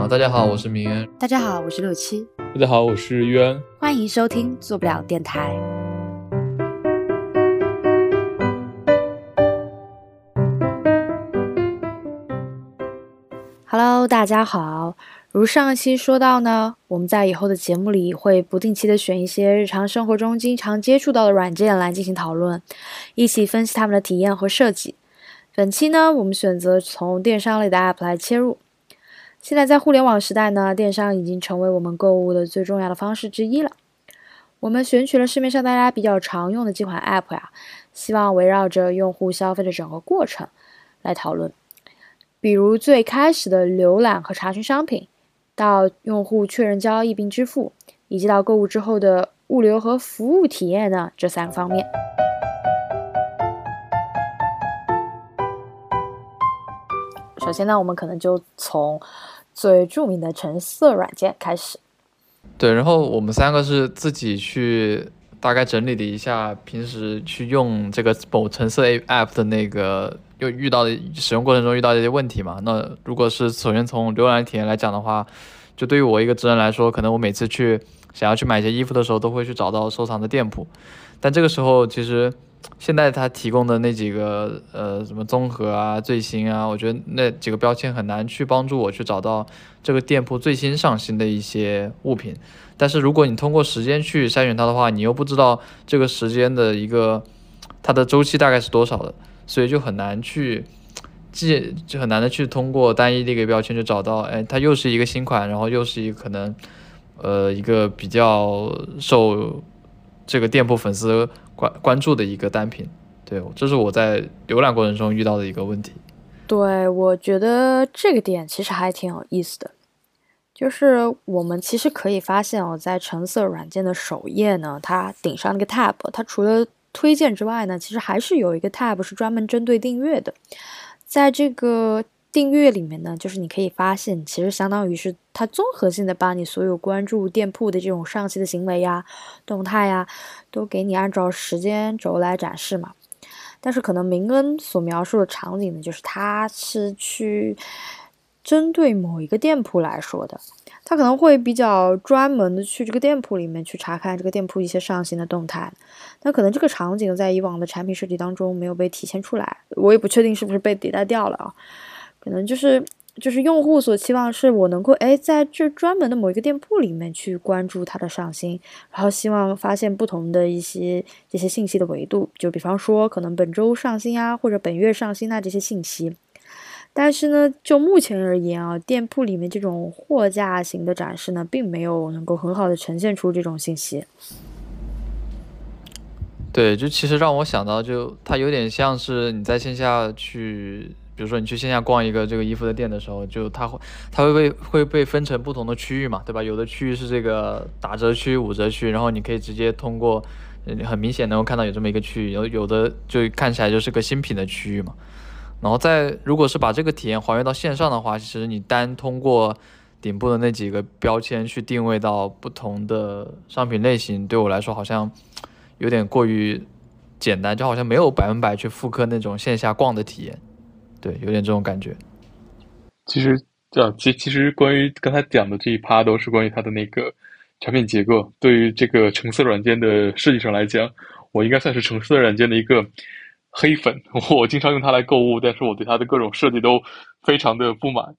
啊，大家好，我是明恩。大家好，我是六七。大家好，我是渊。欢迎收听做不了电台。Hello，大家好。如上一期说到呢，我们在以后的节目里会不定期的选一些日常生活中经常接触到的软件来进行讨论，一起分析他们的体验和设计。本期呢，我们选择从电商类的 App 来切入。现在在互联网时代呢，电商已经成为我们购物的最重要的方式之一了。我们选取了市面上大家比较常用的几款 App 呀，希望围绕着用户消费的整个过程来讨论，比如最开始的浏览和查询商品。到用户确认交易并支付，以及到购物之后的物流和服务体验呢这三个方面。首先呢，我们可能就从最著名的橙色软件开始。对，然后我们三个是自己去大概整理了一下平时去用这个某橙色 A P P 的那个又遇到的使用过程中遇到的一些问题嘛。那如果是首先从浏览体验来讲的话。就对于我一个直人来说，可能我每次去想要去买一些衣服的时候，都会去找到收藏的店铺。但这个时候，其实现在它提供的那几个呃什么综合啊、最新啊，我觉得那几个标签很难去帮助我去找到这个店铺最新上新的一些物品。但是如果你通过时间去筛选它的话，你又不知道这个时间的一个它的周期大概是多少的，所以就很难去。既就很难的去通过单一的一个标签就找到，哎，它又是一个新款，然后又是一个可能，呃，一个比较受这个店铺粉丝关关注的一个单品。对，这是我在浏览过程中遇到的一个问题。对，我觉得这个点其实还挺有意思的，就是我们其实可以发现哦，在橙色软件的首页呢，它顶上那个 tab，它除了推荐之外呢，其实还是有一个 tab 是专门针对订阅的。在这个订阅里面呢，就是你可以发现，其实相当于是它综合性的把你所有关注店铺的这种上期的行为呀、动态呀，都给你按照时间轴来展示嘛。但是可能明恩所描述的场景呢，就是它是去针对某一个店铺来说的。他可能会比较专门的去这个店铺里面去查看这个店铺一些上新的动态，那可能这个场景在以往的产品设计当中没有被体现出来，我也不确定是不是被迭代掉了啊，可能就是就是用户所期望是我能够哎在这专门的某一个店铺里面去关注它的上新，然后希望发现不同的一些这些信息的维度，就比方说可能本周上新啊或者本月上新啊这些信息。但是呢，就目前而言啊，店铺里面这种货架型的展示呢，并没有能够很好的呈现出这种信息。对，就其实让我想到，就它有点像是你在线下去，比如说你去线下逛一个这个衣服的店的时候，就它会它会被会被分成不同的区域嘛，对吧？有的区域是这个打折区、五折区，然后你可以直接通过，很明显能够看到有这么一个区域，有有的就看起来就是个新品的区域嘛。然后再，如果是把这个体验还原到线上的话，其实你单通过顶部的那几个标签去定位到不同的商品类型，对我来说好像有点过于简单，就好像没有百分百去复刻那种线下逛的体验，对，有点这种感觉。其实，啊，其其实关于刚才讲的这一趴都是关于它的那个产品结构。对于这个橙色软件的设计上来讲，我应该算是橙色软件的一个。黑粉，我经常用它来购物，但是我对它的各种设计都非常的不满。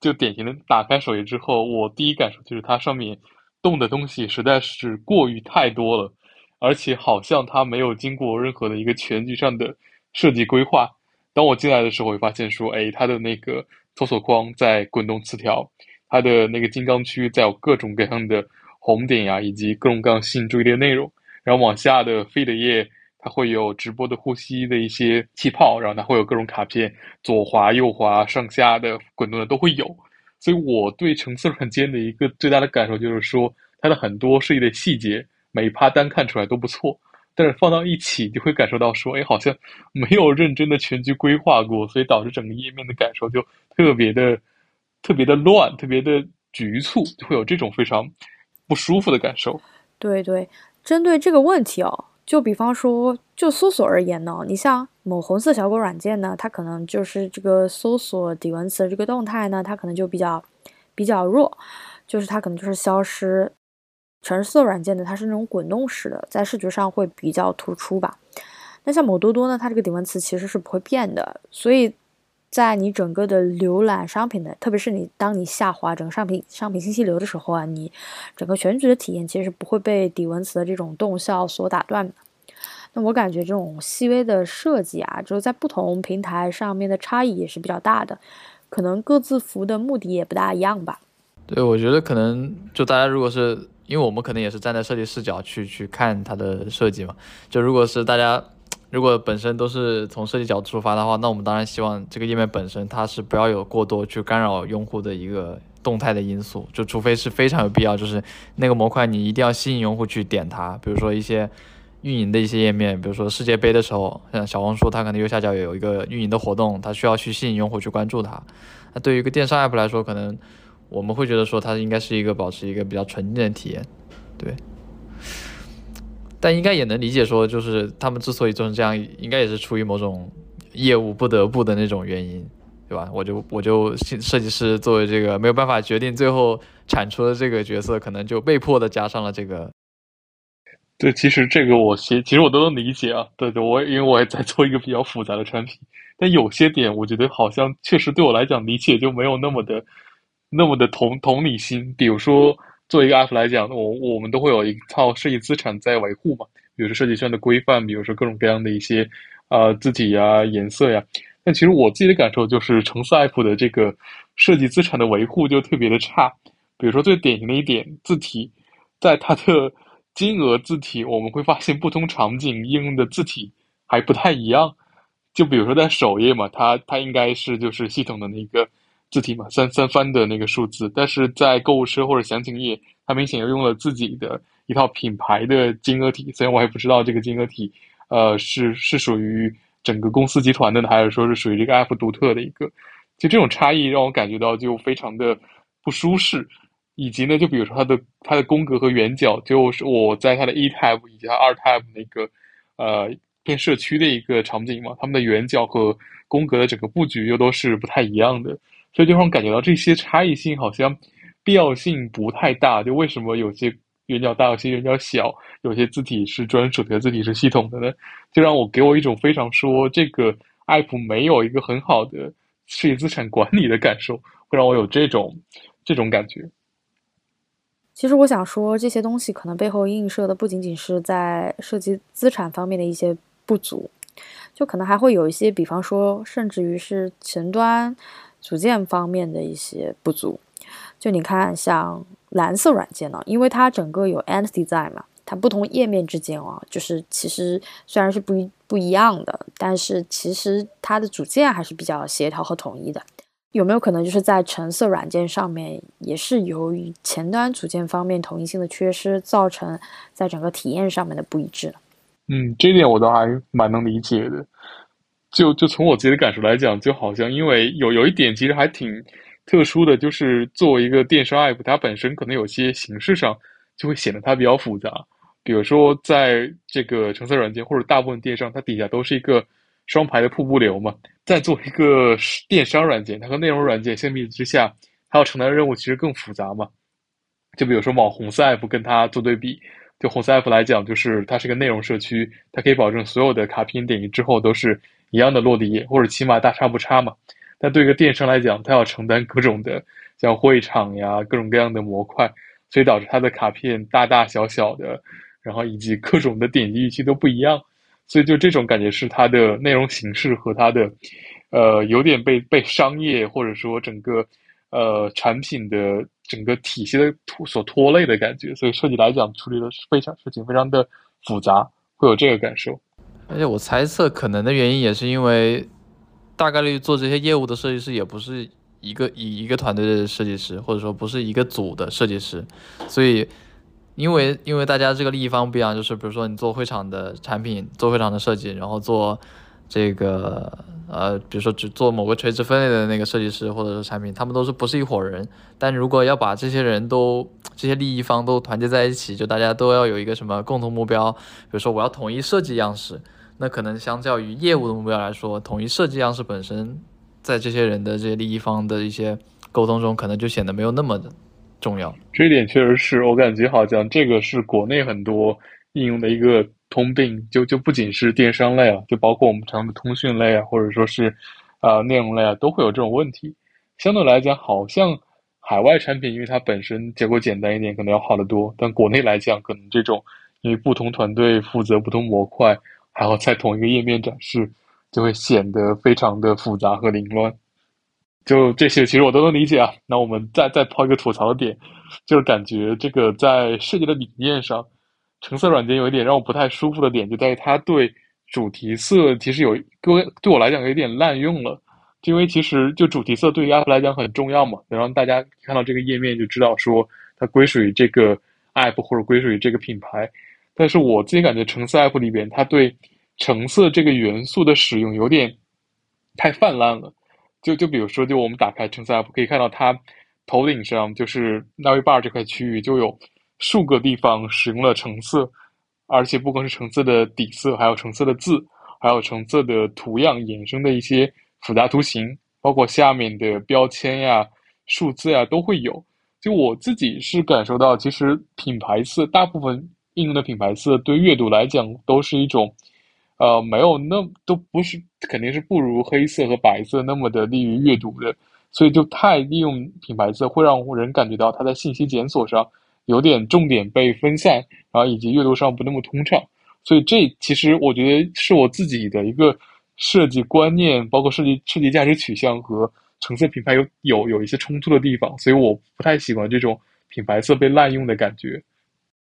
就典型的打开首页之后，我第一感受就是它上面动的东西实在是过于太多了，而且好像它没有经过任何的一个全局上的设计规划。当我进来的时候，会发现说，哎，它的那个搜索框在滚动词条，它的那个金刚区在有各种各样的红点呀，以及各种各样吸引注意力的内容，然后往下的 feed 页。它会有直播的呼吸的一些气泡，然后它会有各种卡片，左滑右滑上下的滚动的都会有。所以我对橙色软件的一个最大的感受就是说，它的很多设计的细节，每一趴单看出来都不错，但是放到一起就会感受到说，哎，好像没有认真的全局规划过，所以导致整个页面的感受就特别的、特别的乱，特别的局促，就会有这种非常不舒服的感受。对对，针对这个问题哦。就比方说，就搜索而言呢，你像某红色小狗软件呢，它可能就是这个搜索底文词这个动态呢，它可能就比较比较弱，就是它可能就是消失。橙色软件的它是那种滚动式的，在视觉上会比较突出吧。那像某多多呢，它这个底纹词其实是不会变的，所以在你整个的浏览商品的，特别是你当你下滑整个商品商品信息流的时候啊，你整个全局的体验其实是不会被底纹词的这种动效所打断的。那我感觉这种细微的设计啊，就是在不同平台上面的差异也是比较大的，可能各自服务的目的也不大一样吧。对，我觉得可能就大家如果是因为我们可能也是站在设计视角去去看它的设计嘛，就如果是大家如果本身都是从设计角度出发的话，那我们当然希望这个页面本身它是不要有过多去干扰用户的一个动态的因素，就除非是非常有必要，就是那个模块你一定要吸引用户去点它，比如说一些运营的一些页面，比如说世界杯的时候，像小红书它可能右下角有一个运营的活动，它需要去吸引用户去关注它。那对于一个电商 app 来说，可能。我们会觉得说它应该是一个保持一个比较纯净的体验，对。但应该也能理解说，就是他们之所以做成这样，应该也是出于某种业务不得不的那种原因，对吧？我就我就设计师作为这个没有办法决定最后产出的这个角色，可能就被迫的加上了这个。对，其实这个我其其实我都能理解啊。对对，我因为我也在做一个比较复杂的产品，但有些点我觉得好像确实对我来讲理解就没有那么的。那么的同同理心，比如说，做一个 app 来讲，我我们都会有一套设计资产在维护嘛，比如说设计圈的规范，比如说各种各样的一些，呃，字体呀、颜色呀。但其实我自己的感受就是，橙色 app 的这个设计资产的维护就特别的差。比如说最典型的一点，字体，在它的金额字体，我们会发现不同场景应用的字体还不太一样。就比如说在首页嘛，它它应该是就是系统的那个。字体嘛，三三番的那个数字，但是在购物车或者详情页，它明显又用了自己的一套品牌的金额体。虽然我还不知道这个金额体，呃，是是属于整个公司集团的呢，还是说是属于这个 app 独特的一个？就这种差异让我感觉到就非常的不舒适。以及呢，就比如说它的它的宫格和圆角，就是我在它的一 tab 以及它二 tab 那个呃偏社区的一个场景嘛，它们的圆角和宫格的整个布局又都是不太一样的。所以就让我感觉到这些差异性好像必要性不太大。就为什么有些圆角大，有些圆角小，有些字体是专属的，字体是系统的呢？就让我给我一种非常说这个 app 没有一个很好的事业资产管理的感受，会让我有这种这种感觉。其实我想说，这些东西可能背后映射的不仅仅是在涉及资产方面的一些不足，就可能还会有一些，比方说，甚至于是前端。组件方面的一些不足，就你看，像蓝色软件呢，因为它整个有 ant design 嘛，它不同页面之间啊，就是其实虽然是不一不一样的，但是其实它的组件还是比较协调和统一的。有没有可能就是在橙色软件上面，也是由于前端组件方面统一性的缺失，造成在整个体验上面的不一致呢？嗯，这点我倒还蛮能理解的。就就从我自己的感受来讲，就好像因为有有一点其实还挺特殊的，就是作为一个电商 app，它本身可能有些形式上就会显得它比较复杂。比如说，在这个橙色软件或者大部分电商，它底下都是一个双排的瀑布流嘛。在做一个电商软件，它和内容软件相比之下，它要承担的任务其实更复杂嘛。就比如说往红色 app 跟它做对比，就红色 app 来讲，就是它是个内容社区，它可以保证所有的卡片点击之后都是。一样的落地页，或者起码大差不差嘛。但对一个电商来讲，它要承担各种的像会场呀、各种各样的模块，所以导致它的卡片大大小小的，然后以及各种的点击预期都不一样。所以就这种感觉是它的内容形式和它的，呃，有点被被商业或者说整个呃产品的整个体系的拖所拖累的感觉。所以设计来讲，处理的非常事情非常的复杂，会有这个感受。而且我猜测，可能的原因也是因为，大概率做这些业务的设计师也不是一个以一个团队的设计师，或者说不是一个组的设计师，所以，因为因为大家这个利益方不一样，就是比如说你做会场的产品，做会场的设计，然后做这个呃，比如说只做某个垂直分类的那个设计师或者是产品，他们都是不是一伙人，但如果要把这些人都这些利益方都团结在一起，就大家都要有一个什么共同目标，比如说我要统一设计样式。那可能相较于业务的目标来说，统一设计样式本身，在这些人的这些利益方的一些沟通中，可能就显得没有那么的重要。这一点确实是我感觉好像这个是国内很多应用的一个通病，就就不仅是电商类啊，就包括我们常用的通讯类啊，或者说是啊内容类啊，都会有这种问题。相对来讲，好像海外产品因为它本身结构简单一点，可能要好得多，但国内来讲，可能这种因为不同团队负责不同模块，还要在同一个页面展示。就会显得非常的复杂和凌乱，就这些其实我都能理解啊。那我们再再抛一个吐槽点，就是感觉这个在设计的理念上，橙色软件有一点让我不太舒服的点，就在于它对主题色其实有对对我来讲有点滥用了。因为其实就主题色对于 App 来讲很重要嘛，能让大家看到这个页面就知道说它归属于这个 App 或者归属于这个品牌。但是我自己感觉橙色 App 里边，它对橙色这个元素的使用有点太泛滥了，就就比如说，就我们打开橙色 app，可以看到它头顶上就是 navbar 这块区域就有数个地方使用了橙色，而且不光是橙色的底色，还有橙色的字，还有橙色的图样衍生的一些复杂图形，包括下面的标签呀、数字呀都会有。就我自己是感受到，其实品牌色大部分应用的品牌色对阅读来讲都是一种。呃，没有那都不是，肯定是不如黑色和白色那么的利于阅读的，所以就太利用品牌色，会让人感觉到它在信息检索上有点重点被分散，然后以及阅读上不那么通畅。所以这其实我觉得是我自己的一个设计观念，包括设计设计价值取向和橙色品牌有有有一些冲突的地方，所以我不太喜欢这种品牌色被滥用的感觉。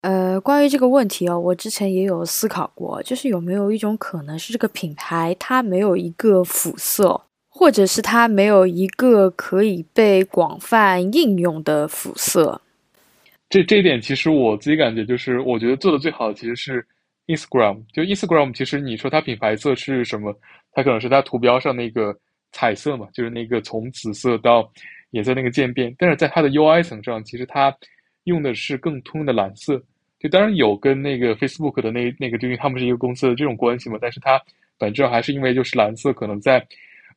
呃，关于这个问题哦，我之前也有思考过，就是有没有一种可能是这个品牌它没有一个辅色，或者是它没有一个可以被广泛应用的辅色。这这一点其实我自己感觉就是，我觉得做的最好的其实是 Instagram。就 Instagram，其实你说它品牌色是什么？它可能是它图标上那个彩色嘛，就是那个从紫色到颜色那个渐变。但是在它的 UI 层上，其实它。用的是更通用的蓝色，就当然有跟那个 Facebook 的那那个，就因为他们是一个公司的这种关系嘛。但是它本质上还是因为就是蓝色可能在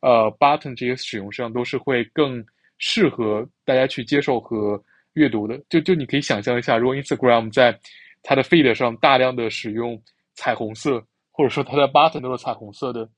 呃 button 这些使用上都是会更适合大家去接受和阅读的。就就你可以想象一下，如果 Instagram 在它的 feed 上大量的使用彩虹色，或者说它的 button 都是彩虹色的，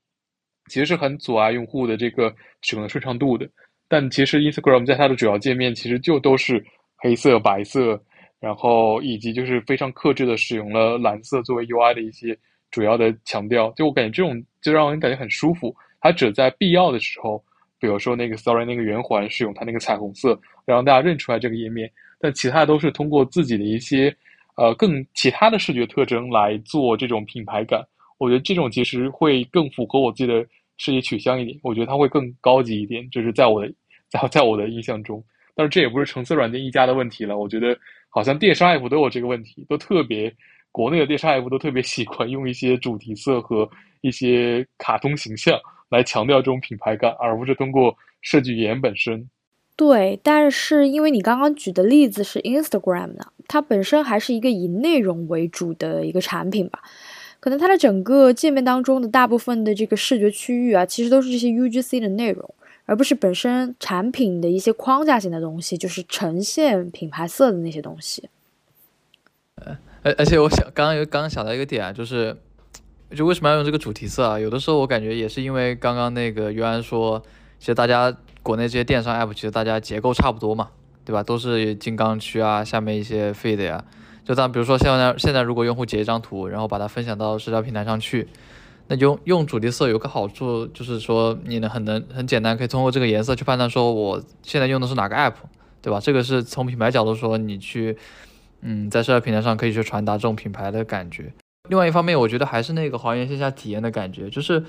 其实是很阻碍用户的这个使用的顺畅度的。但其实 Instagram 在它的主要界面其实就都是。黑色、白色，然后以及就是非常克制的使用了蓝色作为 UI 的一些主要的强调，就我感觉这种就让人感觉很舒服。它只在必要的时候，比如说那个 Story 那个圆环使用它那个彩虹色，让大家认出来这个页面。但其他都是通过自己的一些呃更其他的视觉特征来做这种品牌感。我觉得这种其实会更符合我自己的视觉取向一点。我觉得它会更高级一点，就是在我的在在我的印象中。但是这也不是橙色软件一家的问题了，我觉得好像电商 app 都有这个问题，都特别国内的电商 app 都特别喜欢用一些主题色和一些卡通形象来强调这种品牌感，而不是通过设计语言本身。对，但是因为你刚刚举的例子是 Instagram 呢，它本身还是一个以内容为主的一个产品吧，可能它的整个界面当中的大部分的这个视觉区域啊，其实都是这些 UGC 的内容。而不是本身产品的一些框架性的东西，就是呈现品牌色的那些东西。呃，而而且我想刚刚有刚刚想到一个点啊，就是就为什么要用这个主题色啊？有的时候我感觉也是因为刚刚那个袁安说，其实大家国内这些电商 app 其实大家结构差不多嘛，对吧？都是金刚区啊，下面一些 feed 呀，就当比如说现在现在如果用户截一张图，然后把它分享到社交平台上去。那用用主题色有个好处，就是说你能很能很简单，可以通过这个颜色去判断说我现在用的是哪个 app，对吧？这个是从品牌角度说，你去嗯在社交平台上可以去传达这种品牌的感觉。另外一方面，我觉得还是那个还原线下体验的感觉，就是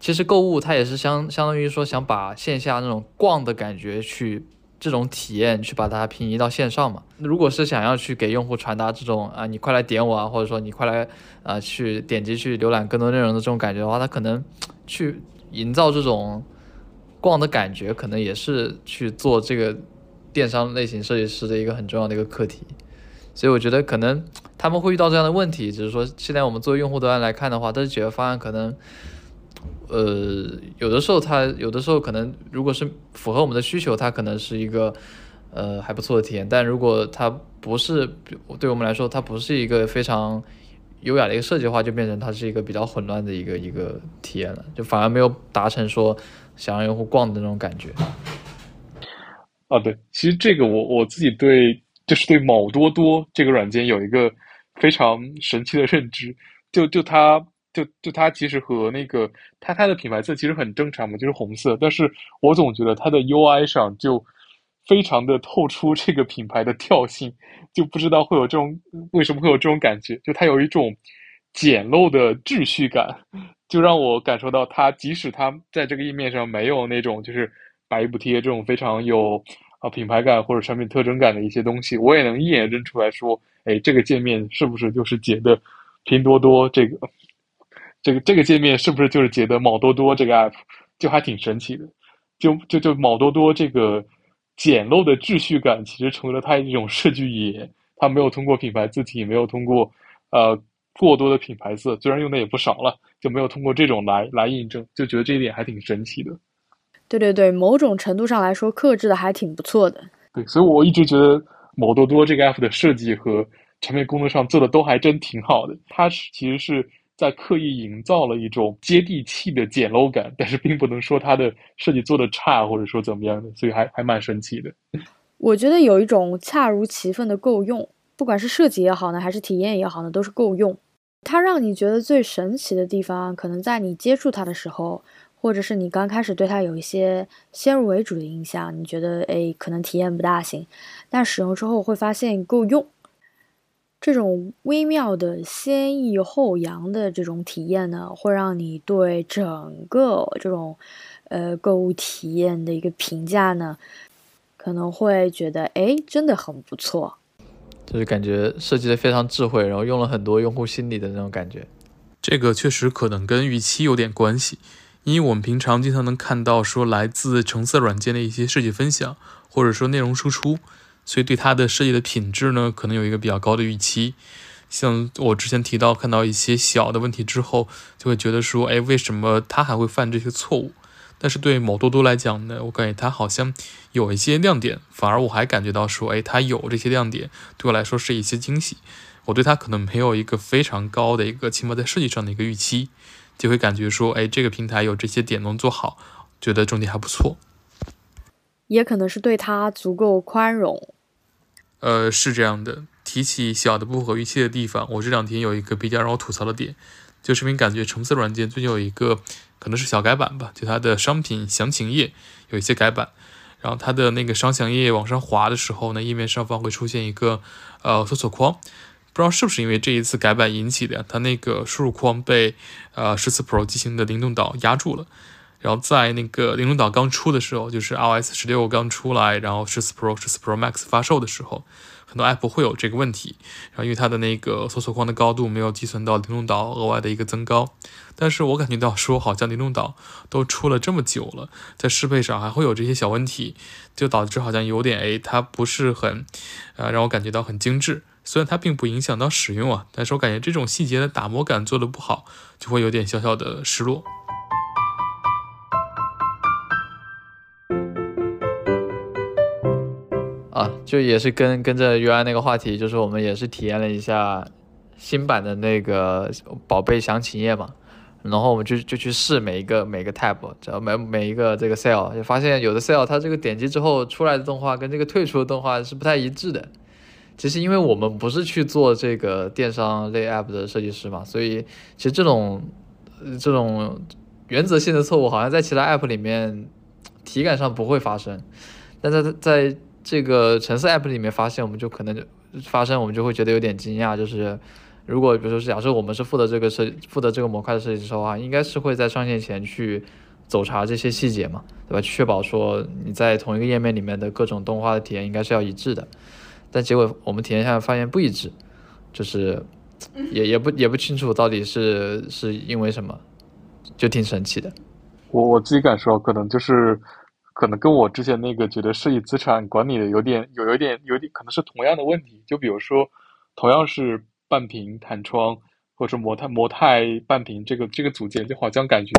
其实购物它也是相相当于说想把线下那种逛的感觉去。这种体验去把它平移到线上嘛？如果是想要去给用户传达这种啊，你快来点我啊，或者说你快来啊去点击去浏览更多内容的这种感觉的话，它可能去营造这种逛的感觉，可能也是去做这个电商类型设计师的一个很重要的一个课题。所以我觉得可能他们会遇到这样的问题，只是说现在我们作为用户端来看的话，这解决方案可能呃，有的时候它有的时候可能如果是符合我们的需求，它可能是一个呃还不错的体验。但如果它不是对我们来说，它不是一个非常优雅的一个设计的话，就变成它是一个比较混乱的一个一个体验了，就反而没有达成说想让用户逛的那种感觉。啊，对，其实这个我我自己对就是对某多多这个软件有一个非常神奇的认知，就就它就就它其实和那个它它的品牌色其实很正常嘛，就是红色，但是我总觉得它的 UI 上就非常的透出这个品牌的调性，就不知道会有这种为什么会有这种感觉，就它有一种简陋的秩序感，就让我感受到它即使它在这个页面上没有那种就是。白衣补贴这种非常有啊品牌感或者产品特征感的一些东西，我也能一眼认出来说，哎，这个界面是不是就是姐的拼多多这个？这个这个界面是不是就是觉得某多多这个 app？就还挺神奇的。就就就某多多这个简陋的秩序感，其实成为了它一种设计语言。它没有通过品牌字体，没有通过呃过多的品牌色，虽然用的也不少了，就没有通过这种来来印证，就觉得这一点还挺神奇的。对对对，某种程度上来说，克制的还挺不错的。对，所以我一直觉得某多多这个 app 的设计和产品功能上做的都还真挺好的。它是其实是在刻意营造了一种接地气的简陋感，但是并不能说它的设计做的差，或者说怎么样的，所以还还蛮神奇的。我觉得有一种恰如其分的够用，不管是设计也好呢，还是体验也好呢，都是够用。它让你觉得最神奇的地方，可能在你接触它的时候。或者是你刚开始对它有一些先入为主的印象，你觉得哎可能体验不大行，但使用之后会发现够用。这种微妙的先抑后扬的这种体验呢，会让你对整个这种呃购物体验的一个评价呢，可能会觉得哎真的很不错。就是感觉设计的非常智慧，然后用了很多用户心理的那种感觉。这个确实可能跟预期有点关系。因为我们平常经常能看到说来自橙色软件的一些设计分享，或者说内容输出，所以对它的设计的品质呢，可能有一个比较高的预期。像我之前提到看到一些小的问题之后，就会觉得说，哎，为什么它还会犯这些错误？但是对某多多来讲呢，我感觉它好像有一些亮点，反而我还感觉到说，哎，它有这些亮点，对我来说是一些惊喜。我对它可能没有一个非常高的一个，起码在设计上的一个预期。就会感觉说，哎，这个平台有这些点能做好，觉得整体还不错。也可能是对它足够宽容。呃，是这样的。提起小的不符合预期的地方，我这两天有一个比较让我吐槽的点，就是因为感觉橙色软件最近有一个可能是小改版吧，就它的商品详情页有一些改版，然后它的那个商详页往上滑的时候呢，页面上方会出现一个呃搜索框。不知道是不是因为这一次改版引起的，它那个输入框被呃十四 Pro 机型的灵动岛压住了。然后在那个灵动岛刚出的时候，就是 iOS 十六刚出来，然后十四 Pro、十四 Pro Max 发售的时候，很多 App 会有这个问题。然后因为它的那个搜索框的高度没有计算到灵动岛额外的一个增高。但是我感觉到说，好像灵动岛都出了这么久了，在适配上还会有这些小问题，就导致好像有点哎，它不是很呃让我感觉到很精致。虽然它并不影响到使用啊，但是我感觉这种细节的打磨感做的不好，就会有点小小的失落。啊，就也是跟跟着 UI 那个话题，就是我们也是体验了一下新版的那个宝贝详情页嘛，然后我们就就去试每一个每个 tab，只要每每一个这个 cell，就发现有的 cell 它这个点击之后出来的动画跟这个退出的动画是不太一致的。其实，因为我们不是去做这个电商类 App 的设计师嘛，所以其实这种这种原则性的错误，好像在其他 App 里面体感上不会发生，但在在这个橙色 App 里面发现，我们就可能就发生，我们就会觉得有点惊讶。就是如果比如说是假设我们是负责这个设负责这个模块的设计师的话，应该是会在上线前去走查这些细节嘛，对吧？确保说你在同一个页面里面的各种动画的体验应该是要一致的。但结果我们体验下来发现不一致，就是也也不也不清楚到底是是因为什么，就挺神奇的。我我自己感受可能就是可能跟我之前那个觉得设计资产管理的有点有有点有点可能是同样的问题。就比如说同样是半屏弹窗或者模态模态半屏这个这个组件，就好像感觉，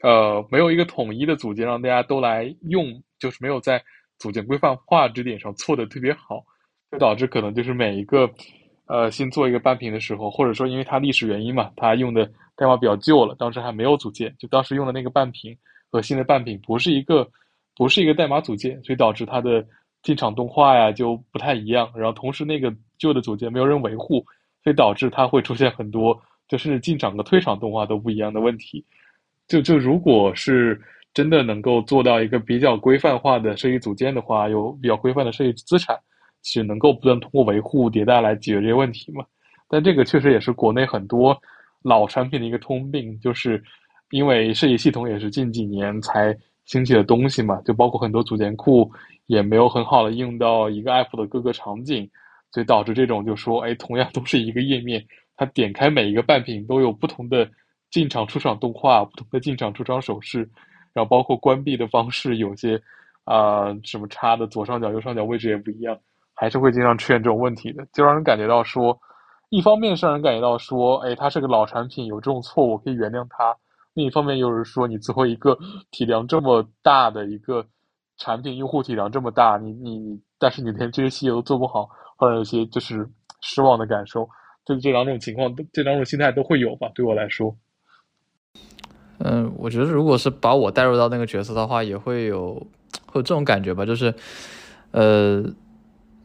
呃，没有一个统一的组件让大家都来用，就是没有在组件规范化这点上做的特别好，就导致可能就是每一个，呃，新做一个半屏的时候，或者说因为它历史原因嘛，它用的代码比较旧了，当时还没有组件，就当时用的那个半屏和新的半屏不是一个。不是一个代码组件，所以导致它的进场动画呀就不太一样。然后同时那个旧的组件没有人维护，所以导致它会出现很多，就甚至进场和退场动画都不一样的问题。就就如果是真的能够做到一个比较规范化的设计组件的话，有比较规范的设计资产，其实能够不断通过维护迭代来解决这些问题嘛。但这个确实也是国内很多老产品的一个通病，就是因为设计系统也是近几年才。兴起的东西嘛，就包括很多组件库也没有很好的应用到一个 app 的各个场景，所以导致这种就说，哎，同样都是一个页面，它点开每一个半屏都有不同的进场出场动画，不同的进场出场手势，然后包括关闭的方式，有些啊什么插的左上角、右上角位置也不一样，还是会经常出现这种问题的，就让人感觉到说，一方面是让人感觉到说，哎，它是个老产品，有这种错误可以原谅它。另一方面又是说，你作为一个体量这么大的一个产品，用户体量这么大，你你，但是你连这些细节都做不好，或者有些就是失望的感受，就这两种情况，这两种心态都会有吧？对我来说，嗯，我觉得如果是把我带入到那个角色的话，也会有会有这种感觉吧，就是，呃。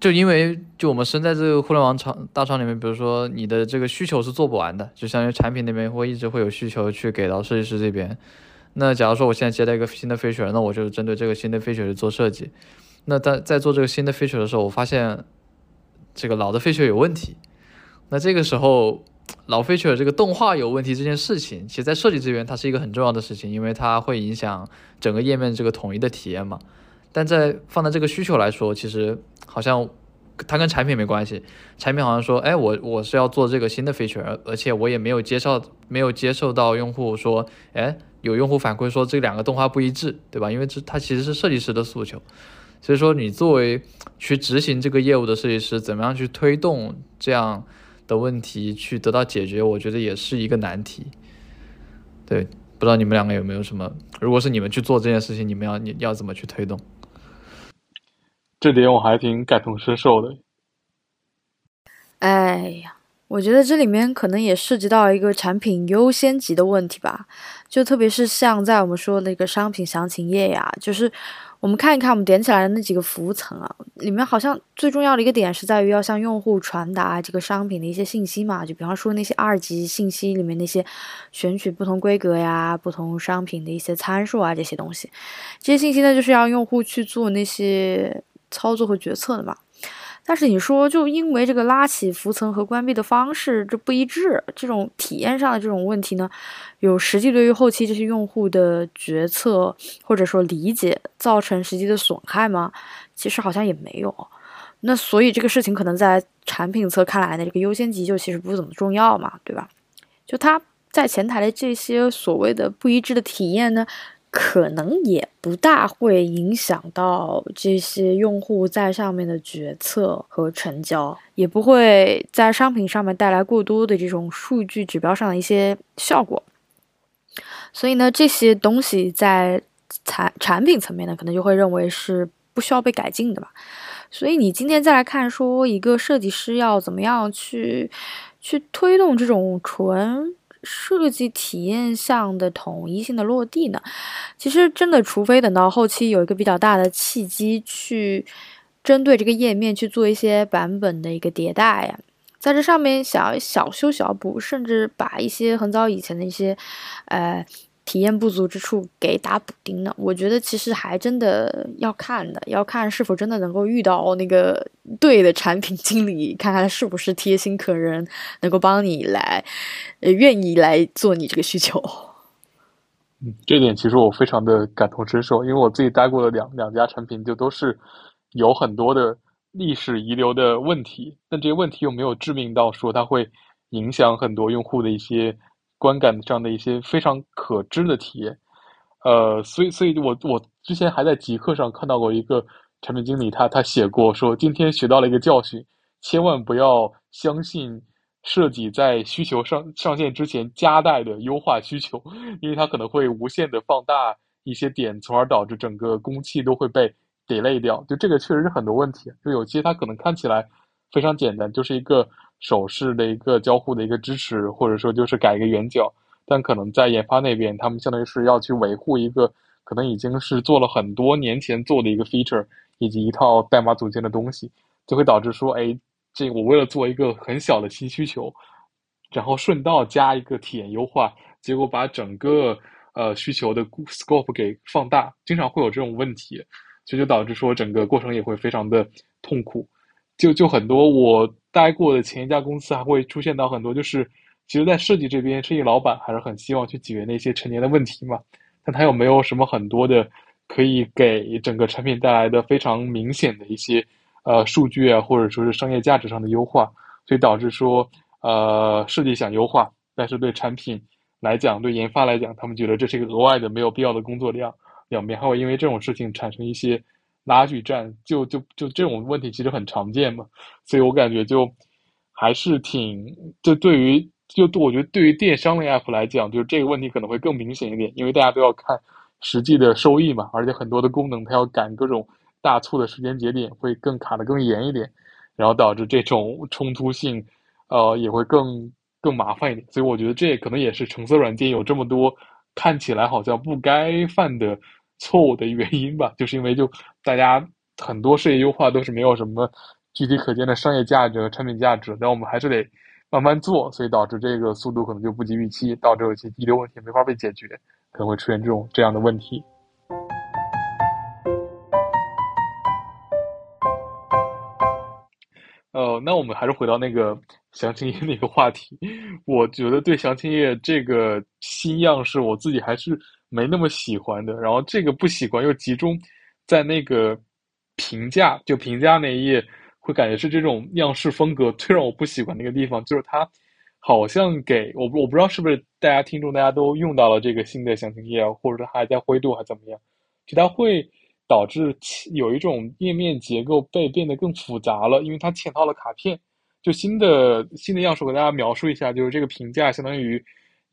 就因为就我们身在这个互联网厂大厂里面，比如说你的这个需求是做不完的，就相当于产品那边会一直会有需求去给到设计师这边。那假如说我现在接到一个新的 feature，那我就针对这个新的 feature 去做设计。那在在做这个新的 feature 的时候，我发现这个老的 feature 有问题。那这个时候老 feature 这个动画有问题这件事情，其实在设计这边它是一个很重要的事情，因为它会影响整个页面这个统一的体验嘛。但在放在这个需求来说，其实好像它跟产品没关系。产品好像说，哎，我我是要做这个新的 feature，而且我也没有接受没有接受到用户说，哎，有用户反馈说这两个动画不一致，对吧？因为这它其实是设计师的诉求。所以说，你作为去执行这个业务的设计师，怎么样去推动这样的问题去得到解决，我觉得也是一个难题。对，不知道你们两个有没有什么？如果是你们去做这件事情，你们要你要怎么去推动？这点我还挺感同身受的。哎呀，我觉得这里面可能也涉及到一个产品优先级的问题吧。就特别是像在我们说那个商品详情页呀，就是我们看一看我们点起来的那几个服务层啊，里面好像最重要的一个点是在于要向用户传达这个商品的一些信息嘛。就比方说那些二级信息里面那些选取不同规格呀、不同商品的一些参数啊这些东西，这些信息呢就是要用户去做那些。操作和决策的嘛，但是你说就因为这个拉起浮层和关闭的方式这不一致，这种体验上的这种问题呢，有实际对于后期这些用户的决策或者说理解造成实际的损害吗？其实好像也没有。那所以这个事情可能在产品侧看来呢，这个优先级就其实不怎么重要嘛，对吧？就它在前台的这些所谓的不一致的体验呢？可能也不大会影响到这些用户在上面的决策和成交，也不会在商品上面带来过多的这种数据指标上的一些效果。所以呢，这些东西在产产品层面呢，可能就会认为是不需要被改进的吧。所以你今天再来看说，一个设计师要怎么样去去推动这种纯。设计体验上的统一性的落地呢？其实真的，除非等到后期有一个比较大的契机，去针对这个页面去做一些版本的一个迭代呀，在这上面想小修小补，甚至把一些很早以前的一些，呃。体验不足之处给打补丁呢？我觉得其实还真的要看的，要看是否真的能够遇到那个对的产品经理，看看是不是贴心可人，能够帮你来，呃，愿意来做你这个需求。嗯，这点其实我非常的感同身受，因为我自己待过的两两家产品就都是有很多的历史遗留的问题，但这些问题又没有致命到说它会影响很多用户的一些。观感上的一些非常可知的体验，呃，所以，所以我我之前还在极客上看到过一个产品经理，他他写过说，今天学到了一个教训，千万不要相信设计在需求上上线之前加代的优化需求，因为它可能会无限的放大一些点，从而导致整个工期都会被 delay 掉。就这个确实是很多问题。就有些它可能看起来非常简单，就是一个手势的一个交互的一个支持，或者说就是改一个圆角，但可能在研发那边，他们相当于是要去维护一个可能已经是做了很多年前做的一个 feature 以及一套代码组件的东西，就会导致说，哎。这我为了做一个很小的新需求，然后顺道加一个体验优化，结果把整个呃需求的 scope 给放大，经常会有这种问题，所以就导致说整个过程也会非常的痛苦。就就很多我待过的前一家公司还会出现到很多，就是其实在设计这边，设计老板还是很希望去解决那些陈年的问题嘛，但他又没有什么很多的可以给整个产品带来的非常明显的一些。呃，数据啊，或者说是商业价值上的优化，所以导致说，呃，设计想优化，但是对产品来讲，对研发来讲，他们觉得这是一个额外的、没有必要的工作量，两边还会因为这种事情产生一些拉锯战，就就就这种问题其实很常见嘛，所以我感觉就还是挺，就对于就对我觉得对于电商类 app 来讲，就是这个问题可能会更明显一点，因为大家都要看实际的收益嘛，而且很多的功能它要赶各种。大促的时间节点会更卡的更严一点，然后导致这种冲突性，呃，也会更更麻烦一点。所以我觉得这可能也是橙色软件有这么多看起来好像不该犯的错误的原因吧。就是因为就大家很多事业优化都是没有什么具体可见的商业价值和产品价值，但我们还是得慢慢做，所以导致这个速度可能就不及预期，导致有些遗留问题没法被解决，可能会出现这种这样的问题。呃，那我们还是回到那个 详情页那个话题。我觉得对详情页这个新样式，我自己还是没那么喜欢的。然后这个不喜欢又集中在那个评价，就评价那一页，会感觉是这种样式风格最让我不喜欢的一个地方，就是它好像给我我不知道是不是大家听众大家都用到了这个新的详情页，或者说还在灰度还怎么样，就它会。导致有一种页面结构被变得更复杂了，因为它嵌套了卡片。就新的新的样式，我给大家描述一下，就是这个评价相当于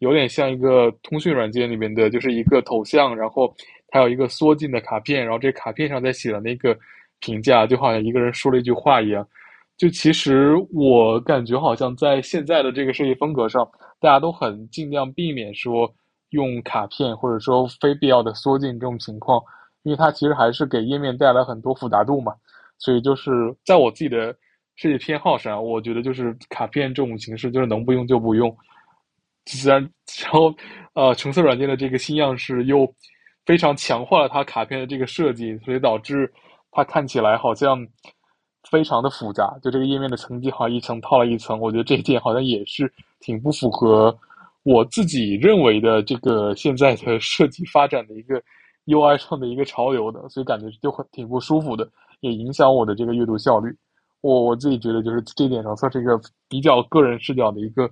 有点像一个通讯软件里面的，就是一个头像，然后它有一个缩进的卡片，然后这卡片上再写了那个评价，就好像一个人说了一句话一样。就其实我感觉好像在现在的这个设计风格上，大家都很尽量避免说用卡片或者说非必要的缩进这种情况。因为它其实还是给页面带来很多复杂度嘛，所以就是在我自己的设计偏好上，我觉得就是卡片这种形式就是能不用就不用。自然，然后呃，橙色软件的这个新样式又非常强化了它卡片的这个设计，所以导致它看起来好像非常的复杂，就这个页面的层级好像一层套了一层。我觉得这一点好像也是挺不符合我自己认为的这个现在的设计发展的一个。UI 上的一个潮流的，所以感觉就很挺不舒服的，也影响我的这个阅读效率。我我自己觉得就是这点上算是一个比较个人视角的一个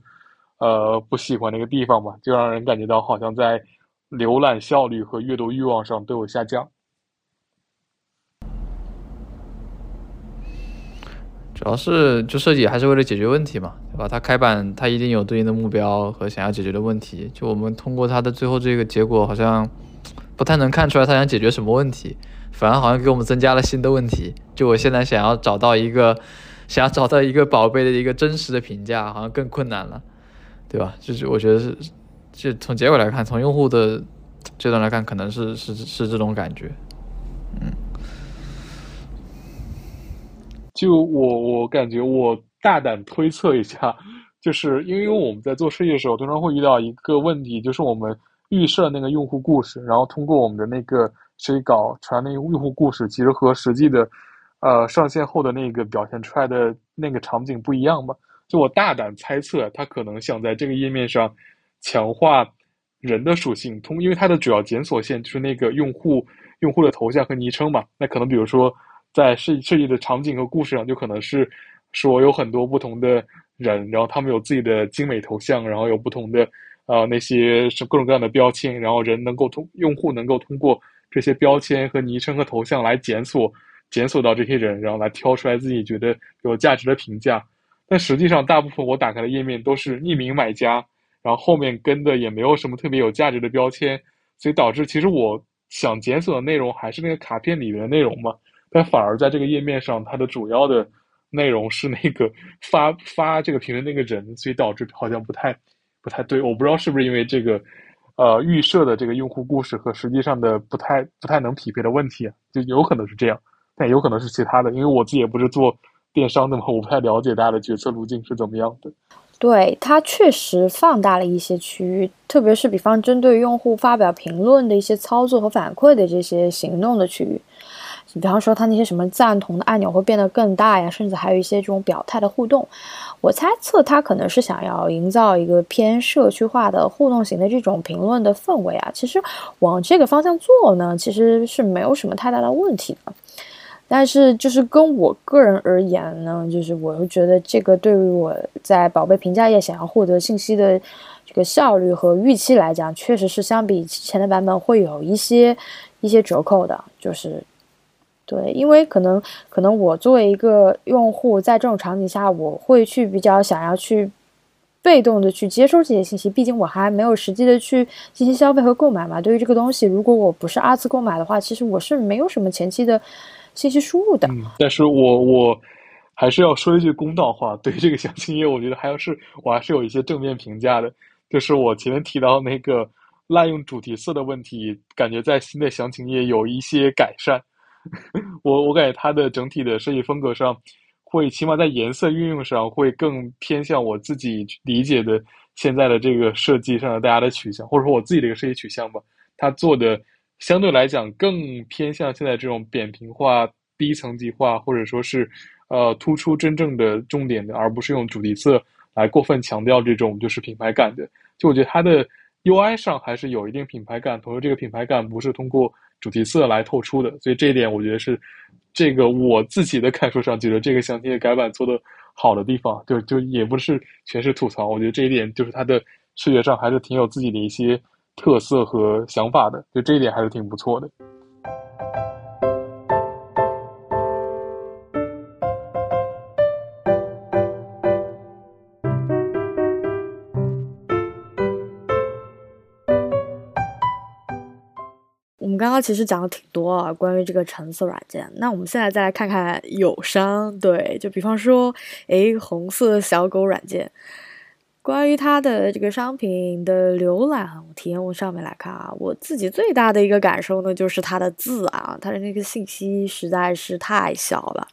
呃不喜欢的一个地方吧，就让人感觉到好像在浏览效率和阅读欲望上都有下降。主要是就设计还是为了解决问题嘛，对吧？它开版它一定有对应的目标和想要解决的问题，就我们通过它的最后这个结果好像。不太能看出来他想解决什么问题，反而好像给我们增加了新的问题。就我现在想要找到一个，想要找到一个宝贝的一个真实的评价，好像更困难了，对吧？就是我觉得是，就从结果来看，从用户的阶段来看，可能是是是这种感觉。嗯，就我我感觉我大胆推测一下，就是因为我们在做设计的时候，通常会遇到一个问题，就是我们。预设那个用户故事，然后通过我们的那个设计稿传那个用户故事，其实和实际的，呃，上线后的那个表现出来的那个场景不一样吧？就我大胆猜测，他可能想在这个页面上强化人的属性，通，因为它的主要检索线就是那个用户用户的头像和昵称嘛。那可能比如说在设设计的场景和故事上，就可能是说有很多不同的人，然后他们有自己的精美头像，然后有不同的。呃，那些是各种各样的标签，然后人能够通用户能够通过这些标签和昵称和头像来检索，检索到这些人，然后来挑出来自己觉得有价值的评价。但实际上大部分我打开的页面都是匿名买家，然后后面跟的也没有什么特别有价值的标签，所以导致其实我想检索的内容还是那个卡片里面的内容嘛，但反而在这个页面上，它的主要的内容是那个发发这个评论那个人，所以导致好像不太不太对，我不知道是不是因为这个。呃，预设的这个用户故事和实际上的不太不太能匹配的问题，就有可能是这样，但有可能是其他的。因为我自己也不是做电商的嘛，我不太了解大家的决策路径是怎么样的。对，它确实放大了一些区域，特别是比方针对用户发表评论的一些操作和反馈的这些行动的区域。比方说，他那些什么赞同的按钮会变得更大呀，甚至还有一些这种表态的互动。我猜测他可能是想要营造一个偏社区化的互动型的这种评论的氛围啊。其实往这个方向做呢，其实是没有什么太大的问题的。但是就是跟我个人而言呢，就是我会觉得这个对于我在宝贝评价页想要获得信息的这个效率和预期来讲，确实是相比之前的版本会有一些一些折扣的，就是。对，因为可能可能我作为一个用户，在这种场景下，我会去比较想要去被动的去接收这些信息，毕竟我还没有实际的去进行消费和购买嘛。对于这个东西，如果我不是二次购买的话，其实我是没有什么前期的信息输入的。但是我我还是要说一句公道话，对于这个详情页，我觉得还是我还是有一些正面评价的，就是我前面提到那个滥用主题色的问题，感觉在新的详情页有一些改善。我我感觉它的整体的设计风格上，会起码在颜色运用上会更偏向我自己理解的现在的这个设计上的大家的取向，或者说我自己的一个设计取向吧。它做的相对来讲更偏向现在这种扁平化、低层级化，或者说是呃突出真正的重点的，而不是用主题色来过分强调这种就是品牌感的。就我觉得它的 UI 上还是有一定品牌感，同时这个品牌感不是通过。主题色来透出的，所以这一点我觉得是这个我自己的感受上觉得这个详情页改版做的好的地方，就就也不是全是吐槽，我觉得这一点就是它的视觉上还是挺有自己的一些特色和想法的，就这一点还是挺不错的。我们刚刚其实讲了挺多啊，关于这个橙色软件。那我们现在再来看看友商，对，就比方说，诶，红色小狗软件，关于它的这个商品的浏览体验，我上面来看啊，我自己最大的一个感受呢，就是它的字啊，它的那个信息实在是太小了。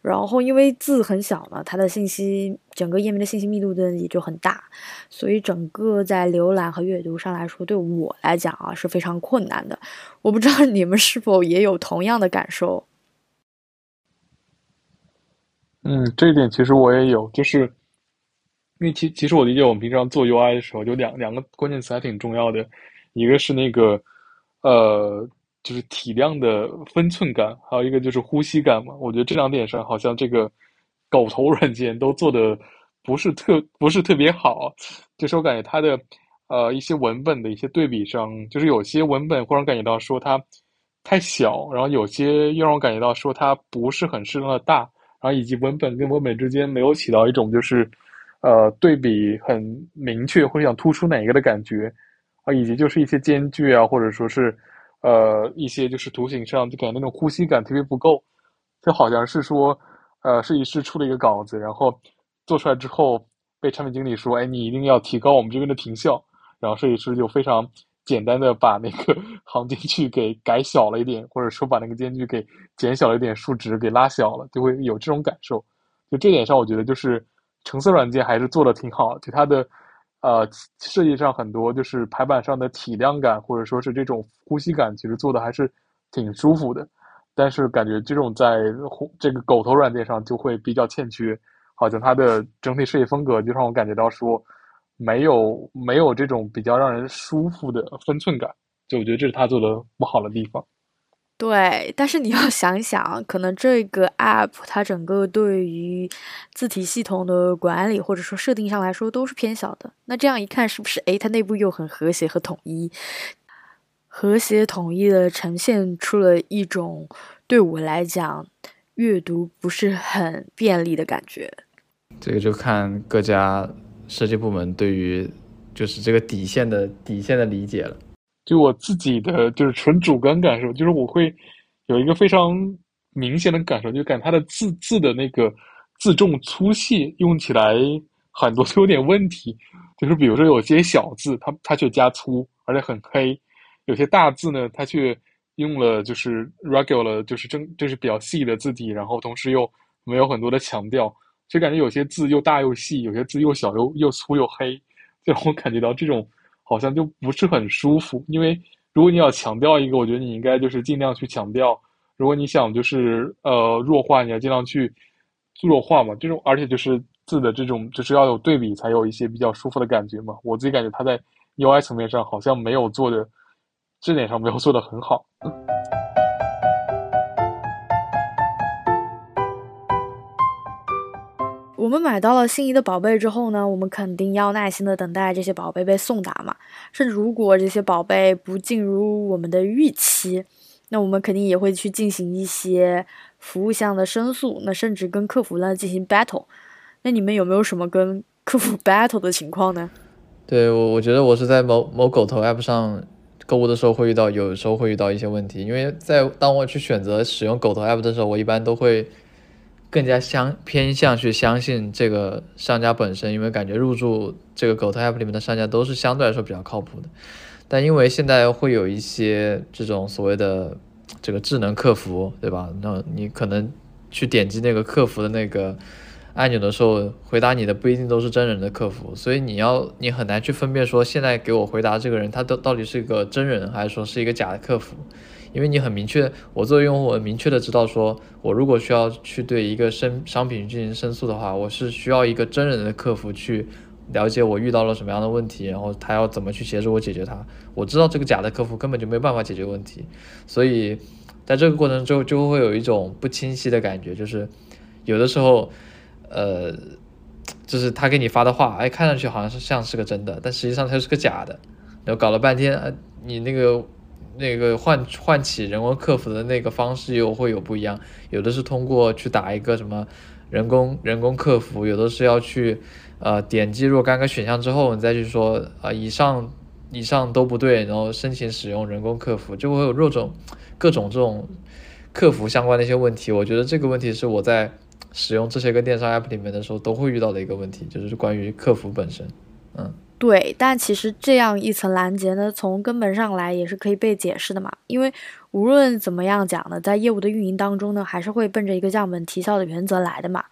然后因为字很小呢，它的信息整个页面的信息密度呢也就很大，所以整个在浏览和阅读上来说，对我来讲啊是非常困难的。我不知道你们是否也有同样的感受？嗯，这一点其实我也有，就是因为其其实我理解我们平常做 UI 的时候，有两两个关键词还挺重要的，一个是那个呃。就是体量的分寸感，还有一个就是呼吸感嘛。我觉得这两点上，好像这个狗头软件都做的不是特不是特别好。就是我感觉它的呃一些文本的一些对比上，就是有些文本会让感觉到说它太小，然后有些又让我感觉到说它不是很适当的大，然后以及文本跟文本之间没有起到一种就是呃对比很明确或者想突出哪一个的感觉啊，以及就是一些间距啊，或者说是。呃，一些就是图形上就感觉那种呼吸感特别不够，就好像是说，呃，设计师出了一个稿子，然后做出来之后被产品经理说，哎，你一定要提高我们这边的屏效，然后设计师就非常简单的把那个 行间距给改小了一点，或者说把那个间距给减小了一点，数值给拉小了，就会有这种感受。就这点上，我觉得就是橙色软件还是做的挺好，就它的。呃，设计上很多就是排版上的体量感，或者说是这种呼吸感，其实做的还是挺舒服的。但是感觉这种在这个狗头软件上就会比较欠缺，好像它的整体设计风格就让我感觉到说没有没有这种比较让人舒服的分寸感，就我觉得这是它做的不好的地方。对，但是你要 想想，可能这个 app 它整个对于字体系统的管理或者说设定上来说都是偏小的。那这样一看，是不是诶，它内部又很和谐和统一，和谐统一的呈现出了一种对我来讲阅读不是很便利的感觉。这个就看各家设计部门对于就是这个底线的底线的理解了。就我自己的就是纯主观感受，就是我会有一个非常明显的感受，就感觉它的字字的那个字重粗细用起来很多都 有点问题。就是比如说有些小字，它它却加粗，而且很黑；有些大字呢，它却用了就是 regular，就是正就是比较细的字体，然后同时又没有很多的强调，就感觉有些字又大又细，有些字又小又又粗又黑，就让我感觉到这种。好像就不是很舒服，因为如果你要强调一个，我觉得你应该就是尽量去强调；如果你想就是呃弱化，你要尽量去弱化嘛。这种而且就是字的这种就是要有对比，才有一些比较舒服的感觉嘛。我自己感觉它在 UI 层面上好像没有做的这点上没有做的很好。我们买到了心仪的宝贝之后呢，我们肯定要耐心的等待这些宝贝被送达嘛。甚至如果这些宝贝不尽如我们的预期，那我们肯定也会去进行一些服务项的申诉，那甚至跟客服呢进行 battle。那你们有没有什么跟客服 battle 的情况呢？对我，我觉得我是在某某狗头 app 上购物的时候会遇到，有时候会遇到一些问题，因为在当我去选择使用狗头 app 的时候，我一般都会。更加相偏向去相信这个商家本身，因为感觉入驻这个狗头 app 里面的商家都是相对来说比较靠谱的。但因为现在会有一些这种所谓的这个智能客服，对吧？那你可能去点击那个客服的那个按钮的时候，回答你的不一定都是真人的客服，所以你要你很难去分辨说现在给我回答这个人他都到底是一个真人还是说是一个假的客服。因为你很明确，我作为用户，我明确的知道，说我如果需要去对一个商商品进行申诉的话，我是需要一个真人的客服去了解我遇到了什么样的问题，然后他要怎么去协助我解决它。我知道这个假的客服根本就没有办法解决问题，所以在这个过程中就会有一种不清晰的感觉，就是有的时候，呃，就是他给你发的话，哎，看上去好像是像是个真的，但实际上它是个假的，然后搞了半天，呃你那个。那个唤唤起人工客服的那个方式又会有不一样，有的是通过去打一个什么人工人工客服，有的是要去呃点击若干个选项之后，你再去说啊以上以上都不对，然后申请使用人工客服，就会有各种各种这种客服相关的一些问题。我觉得这个问题是我在使用这些个电商 app 里面的时候都会遇到的一个问题，就是关于客服本身，嗯。对，但其实这样一层拦截呢，从根本上来也是可以被解释的嘛。因为无论怎么样讲呢，在业务的运营当中呢，还是会奔着一个降本提效的原则来的嘛。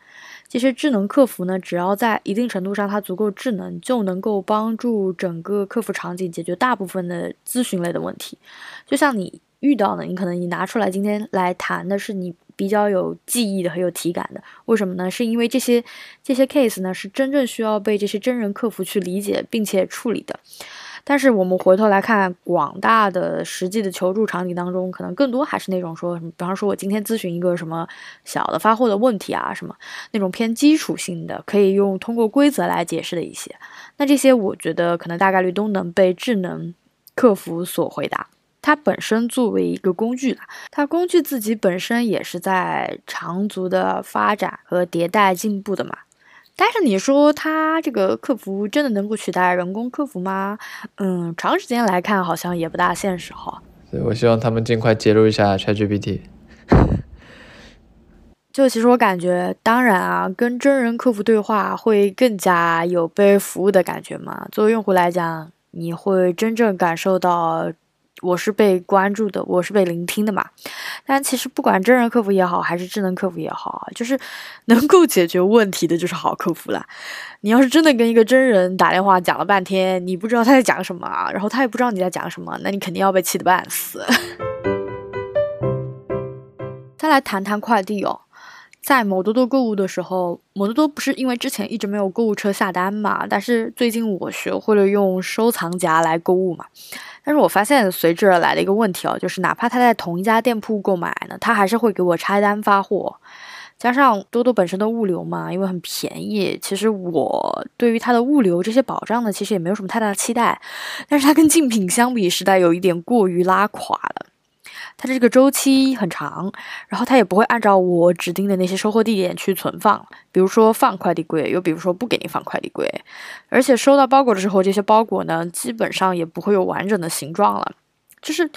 其实智能客服呢，只要在一定程度上它足够智能，就能够帮助整个客服场景解决大部分的咨询类的问题。就像你遇到的，你可能你拿出来今天来谈的是你。比较有记忆的，很有体感的，为什么呢？是因为这些这些 case 呢，是真正需要被这些真人客服去理解并且处理的。但是我们回头来看，广大的实际的求助场景当中，可能更多还是那种说什么，比方说我今天咨询一个什么小的发货的问题啊，什么那种偏基础性的，可以用通过规则来解释的一些。那这些我觉得可能大概率都能被智能客服所回答。它本身作为一个工具啦，它工具自己本身也是在长足的发展和迭代进步的嘛。但是你说它这个客服真的能够取代人工客服吗？嗯，长时间来看好像也不大现实哈。对，我希望他们尽快接入一下 ChatGPT。就其实我感觉，当然啊，跟真人客服对话会更加有被服务的感觉嘛。作为用户来讲，你会真正感受到。我是被关注的，我是被聆听的嘛。但其实不管真人客服也好，还是智能客服也好，就是 能够解决问题的就是好客服了。你要是真的跟一个真人打电话讲了半天，你不知道他在讲什么，然后他也不知道你在讲什么，那你肯定要被气得半死。再来谈谈快递哦，在某多多购物的时候，某多多不是因为之前一直没有购物车下单嘛，但是最近我学会了用收藏夹来购物嘛。但是我发现随之而来的一个问题哦，就是哪怕他在同一家店铺购买呢，他还是会给我拆单发货。加上多多本身的物流嘛，因为很便宜，其实我对于它的物流这些保障呢，其实也没有什么太大的期待。但是它跟竞品相比，实在有一点过于拉垮了。它的这个周期很长，然后它也不会按照我指定的那些收货地点去存放，比如说放快递柜，又比如说不给你放快递柜，而且收到包裹的时候，这些包裹呢，基本上也不会有完整的形状了，就是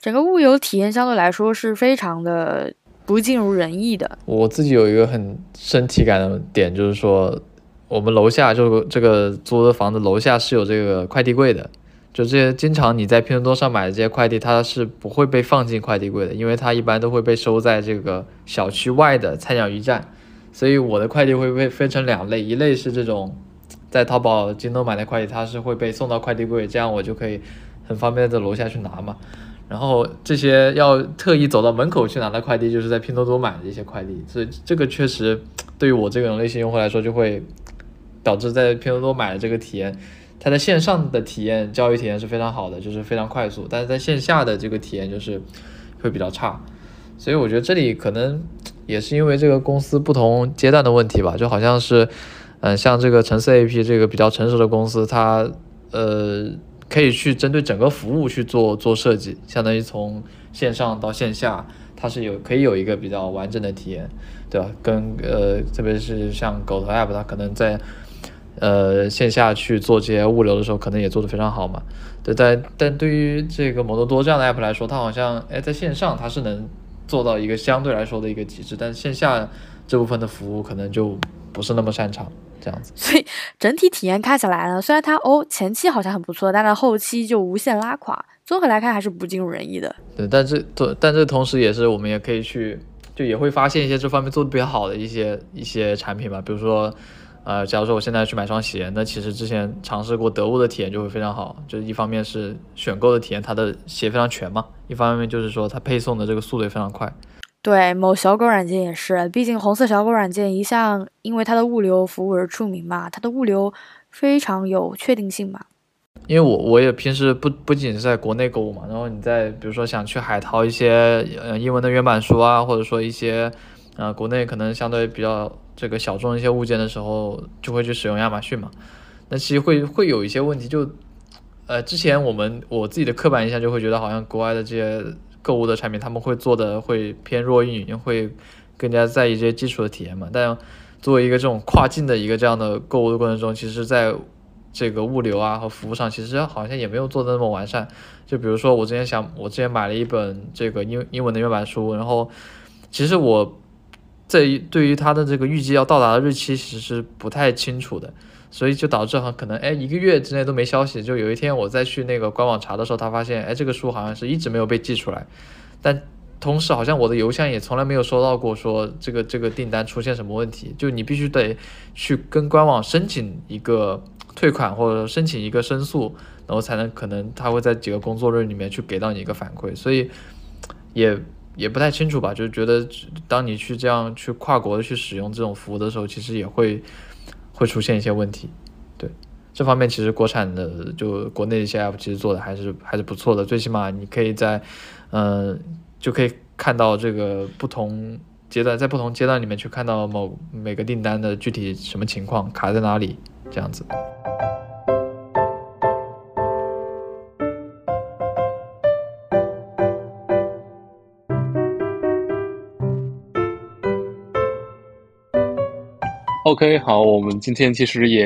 整个物流体验相对来说是非常的不尽如人意的。我自己有一个很深体感的点，就是说我们楼下就这个租的房子楼下是有这个快递柜的。就这些，经常你在拼多多上买的这些快递，它是不会被放进快递柜的，因为它一般都会被收在这个小区外的菜鸟驿站。所以我的快递会被分成两类，一类是这种在淘宝、京东买的快递，它是会被送到快递柜，这样我就可以很方便在楼下去拿嘛。然后这些要特意走到门口去拿的快递，就是在拼多多买的一些快递。所以这个确实对于我这种类型用户来说，就会导致在拼多多买的这个体验。它在线上的体验，教育体验是非常好的，就是非常快速，但是在线下的这个体验就是会比较差，所以我觉得这里可能也是因为这个公司不同阶段的问题吧，就好像是，嗯，像这个橙色 A P 这个比较成熟的公司，它呃可以去针对整个服务去做做设计，相当于从线上到线下，它是有可以有一个比较完整的体验，对吧？跟呃特别是像狗头 App，它可能在呃，线下去做这些物流的时候，可能也做得非常好嘛。对，但但对于这个摩多多这样的 app 来说，它好像哎，在线上它是能做到一个相对来说的一个极致，但线下这部分的服务可能就不是那么擅长这样子。所以整体体验看起来呢，虽然它哦前期好像很不错，但它后期就无限拉垮。综合来看，还是不尽如人意的。对，但这对，但这同时也是我们也可以去，就也会发现一些这方面做的比较好的一些一些产品吧，比如说。呃，假如说我现在去买双鞋，那其实之前尝试过得物的体验就会非常好，就是一方面是选购的体验，它的鞋非常全嘛；一方面就是说它配送的这个速度也非常快。对，某小狗软件也是，毕竟红色小狗软件一向因为它的物流服务而出名嘛，它的物流非常有确定性嘛。因为我我也平时不不仅是在国内购物嘛，然后你在比如说想去海淘一些呃英文的原版书啊，或者说一些呃国内可能相对比较。这个小众一些物件的时候，就会去使用亚马逊嘛。那其实会会有一些问题，就呃，之前我们我自己的刻板印象就会觉得，好像国外的这些购物的产品，他们会做的会偏弱运营，会更加在意这些基础的体验嘛。但作为一个这种跨境的一个这样的购物的过程中，其实在这个物流啊和服务上，其实好像也没有做的那么完善。就比如说我之前想，我之前买了一本这个英英文的原版书，然后其实我。这对于他的这个预计要到达的日期其实是不太清楚的，所以就导致哈可能哎一个月之内都没消息。就有一天我再去那个官网查的时候，他发现哎这个书好像是一直没有被寄出来，但同时好像我的邮箱也从来没有收到过说这个这个订单出现什么问题。就你必须得去跟官网申请一个退款或者申请一个申诉，然后才能可能他会在几个工作日里面去给到你一个反馈。所以也。也不太清楚吧，就是觉得当你去这样去跨国的去使用这种服务的时候，其实也会会出现一些问题。对这方面，其实国产的就国内一些 app 其实做的还是还是不错的，最起码你可以在嗯就可以看到这个不同阶段，在不同阶段里面去看到某每个订单的具体什么情况卡在哪里这样子。OK，好，我们今天其实也，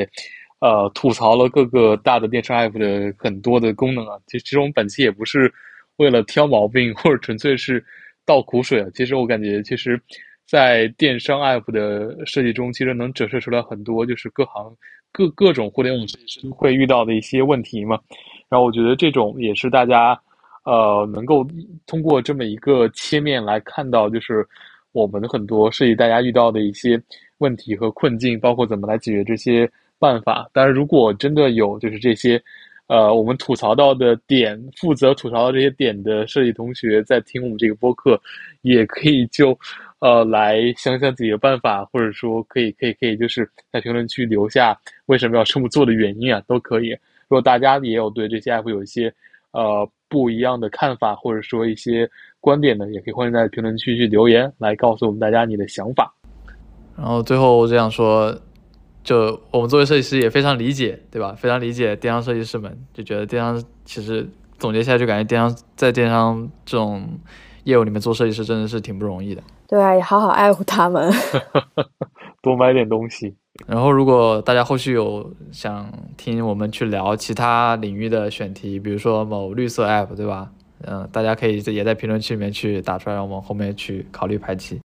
呃，吐槽了各个大的电商 app 的很多的功能啊。其实，其实我们本期也不是为了挑毛病，或者纯粹是倒苦水啊。其实我感觉，其实，在电商 app 的设计中，其实能折射出来很多，就是各行各各种互联网设计师会遇到的一些问题嘛。然后，我觉得这种也是大家，呃，能够通过这么一个切面来看到，就是我们的很多设计大家遇到的一些。问题和困境，包括怎么来解决这些办法。当然如果真的有就是这些，呃，我们吐槽到的点，负责吐槽到这些点的设计同学在听我们这个播客，也可以就呃来想想自己的办法，或者说可以可以可以就是在评论区留下为什么要这么做的原因啊，都可以。如果大家也有对这些 app 有一些呃不一样的看法，或者说一些观点呢，也可以欢迎在评论区去留言，来告诉我们大家你的想法。然后最后我这样说，就我们作为设计师也非常理解，对吧？非常理解电商设计师们，就觉得电商其实总结下来就感觉电商在电商这种业务里面做设计师真的是挺不容易的。对啊，也好好爱护他们。多买点东西。然后，如果大家后续有想听我们去聊其他领域的选题，比如说某绿色 app，对吧？嗯，大家可以也在评论区里面去打出来，让我们后面去考虑排期。